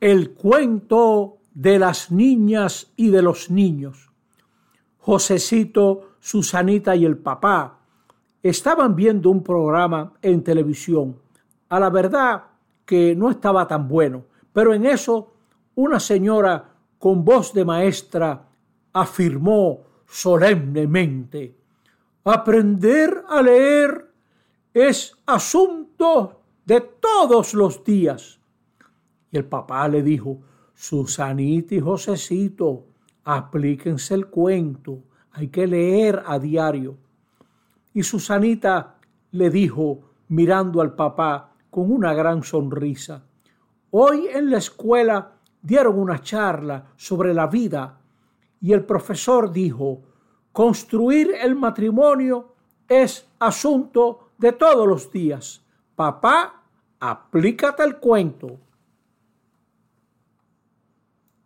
el cuento de las niñas y de los niños. Josecito, Susanita y el papá estaban viendo un programa en televisión. A la verdad que no estaba tan bueno, pero en eso una señora con voz de maestra afirmó solemnemente, aprender a leer es asunto de todos los días. Y el papá le dijo, Susanita y Josecito, aplíquense el cuento, hay que leer a diario. Y Susanita le dijo, mirando al papá con una gran sonrisa, hoy en la escuela dieron una charla sobre la vida y el profesor dijo, construir el matrimonio es asunto de todos los días. Papá, aplícate el cuento.